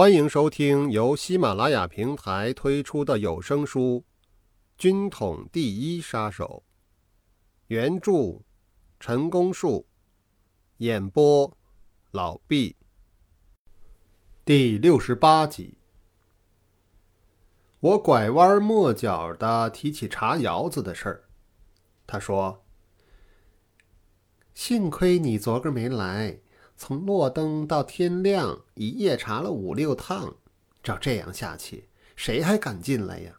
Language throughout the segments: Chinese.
欢迎收听由喜马拉雅平台推出的有声书《军统第一杀手》，原著陈功树，演播老毕。第六十八集，我拐弯抹角的提起查窑子的事儿。他说：“幸亏你昨个没来。”从落灯到天亮，一夜查了五六趟。照这样下去，谁还敢进来呀？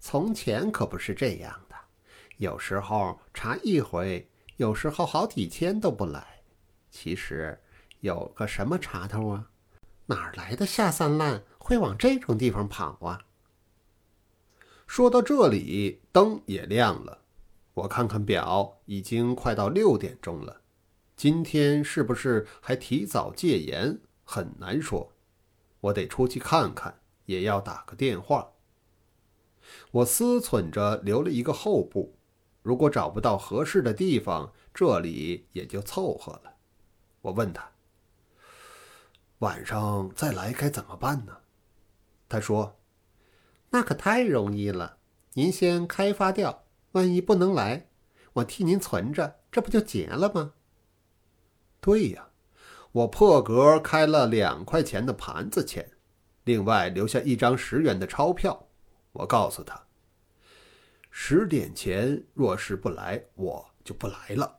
从前可不是这样的，有时候查一回，有时候好几天都不来。其实有个什么查头啊？哪来的下三滥会往这种地方跑啊？说到这里，灯也亮了。我看看表，已经快到六点钟了。今天是不是还提早戒严？很难说，我得出去看看，也要打个电话。我思忖着留了一个后部，如果找不到合适的地方，这里也就凑合了。我问他：“晚上再来该怎么办呢？”他说：“那可太容易了，您先开发掉，万一不能来，我替您存着，这不就结了吗？”对呀，我破格开了两块钱的盘子钱，另外留下一张十元的钞票。我告诉他，十点前若是不来，我就不来了。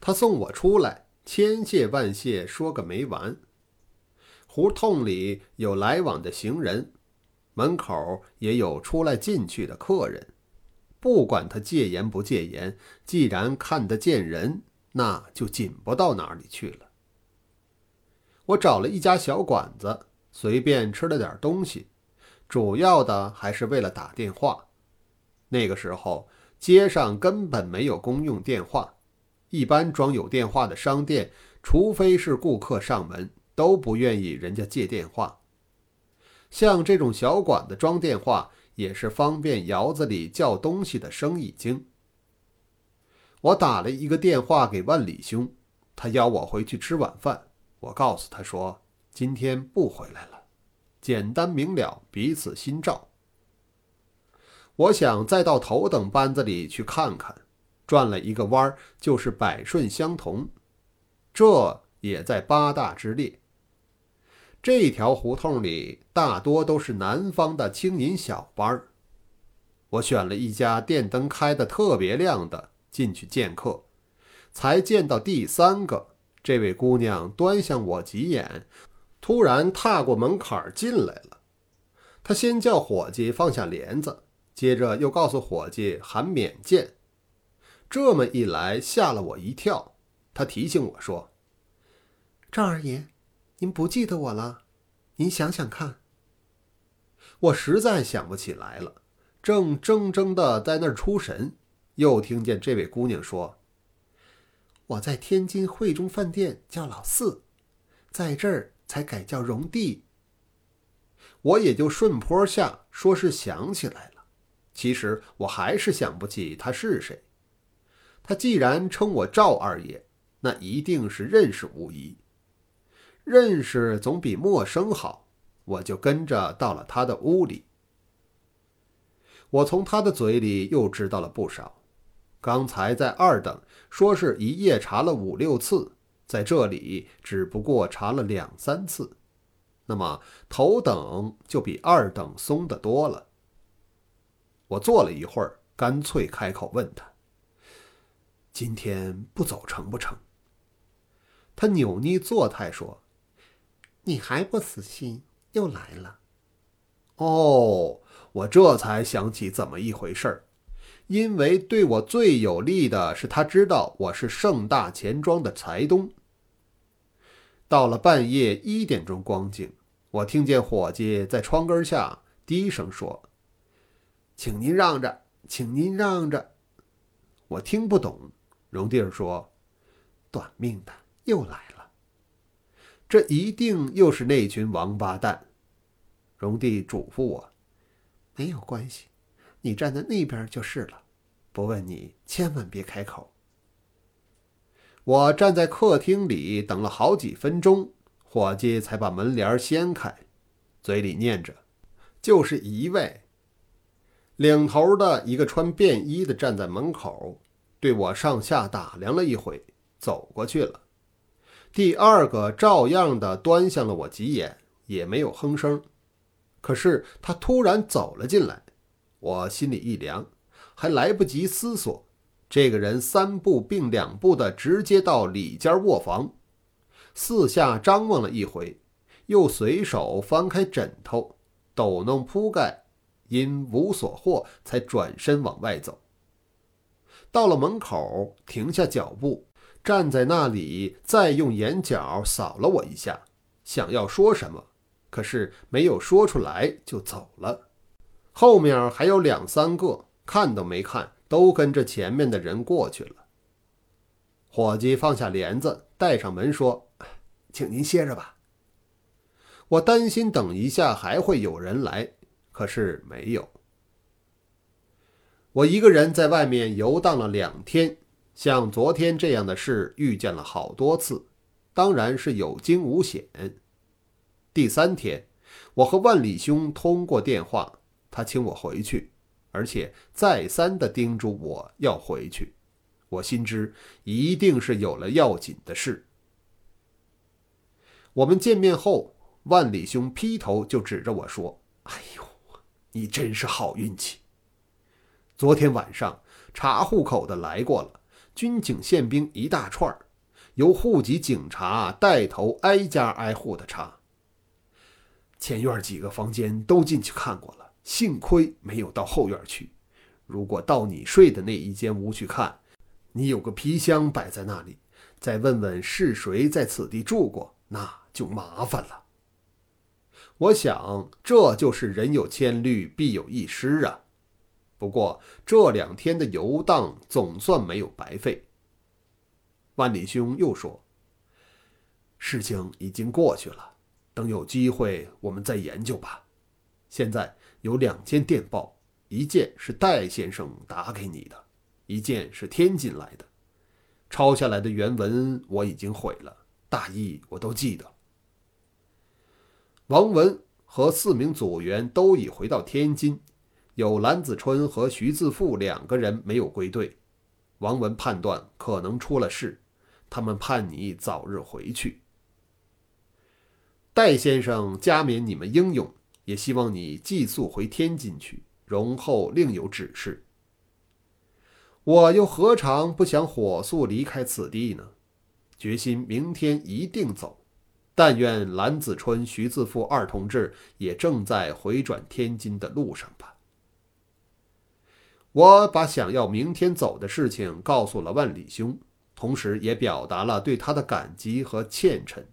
他送我出来，千谢万谢说个没完。胡同里有来往的行人，门口也有出来进去的客人，不管他戒严不戒严，既然看得见人。那就紧不到哪里去了。我找了一家小馆子，随便吃了点东西，主要的还是为了打电话。那个时候街上根本没有公用电话，一般装有电话的商店，除非是顾客上门，都不愿意人家借电话。像这种小馆子装电话，也是方便窑子里叫东西的生意经。我打了一个电话给万里兄，他邀我回去吃晚饭。我告诉他说今天不回来了，简单明了，彼此心照。我想再到头等班子里去看看，转了一个弯儿就是百顺相同，这也在八大之列。这条胡同里大多都是南方的轻银小班儿。我选了一家电灯开的特别亮的。进去见客，才见到第三个，这位姑娘端详我几眼，突然踏过门槛进来了。她先叫伙计放下帘子，接着又告诉伙计喊免见。这么一来，吓了我一跳。她提醒我说：“赵二爷，您不记得我了？您想想看。”我实在想不起来了，正怔怔的在那儿出神。又听见这位姑娘说：“我在天津汇中饭店叫老四，在这儿才改叫荣弟。”我也就顺坡下说是想起来了，其实我还是想不起他是谁。他既然称我赵二爷，那一定是认识无疑。认识总比陌生好，我就跟着到了他的屋里。我从他的嘴里又知道了不少。刚才在二等说是一夜查了五六次，在这里只不过查了两三次，那么头等就比二等松得多了。我坐了一会儿，干脆开口问他：“今天不走成不成？”他扭捏作态说：“你还不死心，又来了。”哦，我这才想起怎么一回事儿。因为对我最有利的是，他知道我是盛大钱庄的财东。到了半夜一点钟光景，我听见伙计在窗根下低声说：“请您让着，请您让着。”我听不懂。荣弟儿说：“短命的又来了，这一定又是那群王八蛋。”荣弟嘱咐我：“没有关系。”你站在那边就是了，不问你千万别开口。我站在客厅里等了好几分钟，伙计才把门帘掀开，嘴里念着：“就是一位。”领头的一个穿便衣的站在门口，对我上下打量了一回，走过去了。第二个照样的端详了我几眼，也没有哼声。可是他突然走了进来，我心里一凉，还来不及思索，这个人三步并两步的直接到里间卧房，四下张望了一回，又随手翻开枕头，抖弄铺盖。因无所获，才转身往外走。到了门口，停下脚步，站在那里，再用眼角扫了我一下，想要说什么，可是没有说出来，就走了。后面还有两三个，看都没看，都跟着前面的人过去了。伙计放下帘子，带上门，说：“请您歇着吧。”我担心等一下还会有人来。可是没有。我一个人在外面游荡了两天，像昨天这样的事遇见了好多次，当然是有惊无险。第三天，我和万里兄通过电话，他请我回去，而且再三的叮嘱我要回去。我心知一定是有了要紧的事。我们见面后，万里兄劈头就指着我说：“哎呦！”你真是好运气。昨天晚上查户口的来过了，军警宪兵一大串儿，由户籍警察带头挨家挨户的查。前院几个房间都进去看过了，幸亏没有到后院去。如果到你睡的那一间屋去看，你有个皮箱摆在那里，再问问是谁在此地住过，那就麻烦了。我想，这就是人有千虑，必有一失啊。不过这两天的游荡总算没有白费。万里兄又说：“事情已经过去了，等有机会我们再研究吧。现在有两件电报，一件是戴先生打给你的，一件是天津来的。抄下来的原文我已经毁了，大意我都记得。”王文和四名组员都已回到天津，有蓝子春和徐自富两个人没有归队。王文判断可能出了事，他们盼你早日回去。戴先生加冕你们英勇，也希望你寄宿回天津去，容后另有指示。我又何尝不想火速离开此地呢？决心明天一定走。但愿蓝子春、徐自富二同志也正在回转天津的路上吧。我把想要明天走的事情告诉了万里兄，同时也表达了对他的感激和歉忱。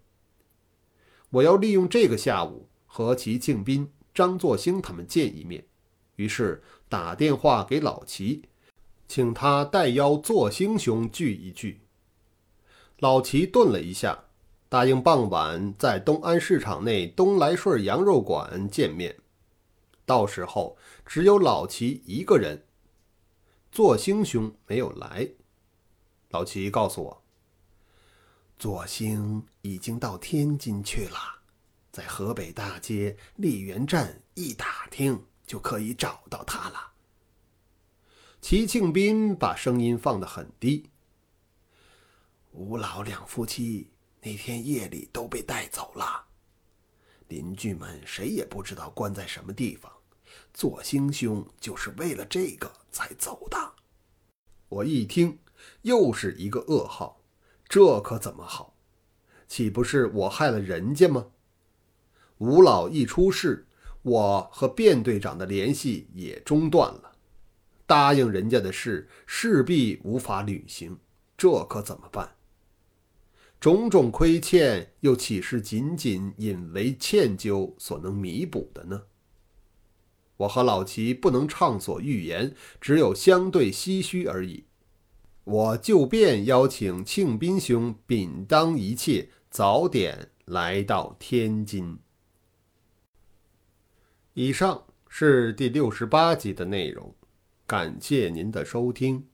我要利用这个下午和齐庆斌、张作兴他们见一面，于是打电话给老齐，请他代邀作兴兄聚一聚。老齐顿了一下。答应傍晚在东安市场内东来顺羊肉馆见面，到时候只有老齐一个人，作兴兄没有来。老齐告诉我，作兴已经到天津去了，在河北大街丽园站一打听就可以找到他了。齐庆斌把声音放得很低，吴老两夫妻。那天夜里都被带走了，邻居们谁也不知道关在什么地方。左兴兄就是为了这个才走的。我一听，又是一个噩耗，这可怎么好？岂不是我害了人家吗？吴老一出事，我和卞队长的联系也中断了，答应人家的事势必无法履行，这可怎么办？种种亏欠，又岂是仅仅引为歉疚所能弥补的呢？我和老齐不能畅所欲言，只有相对唏嘘而已。我就便邀请庆斌兄秉当一切，早点来到天津。以上是第六十八集的内容，感谢您的收听。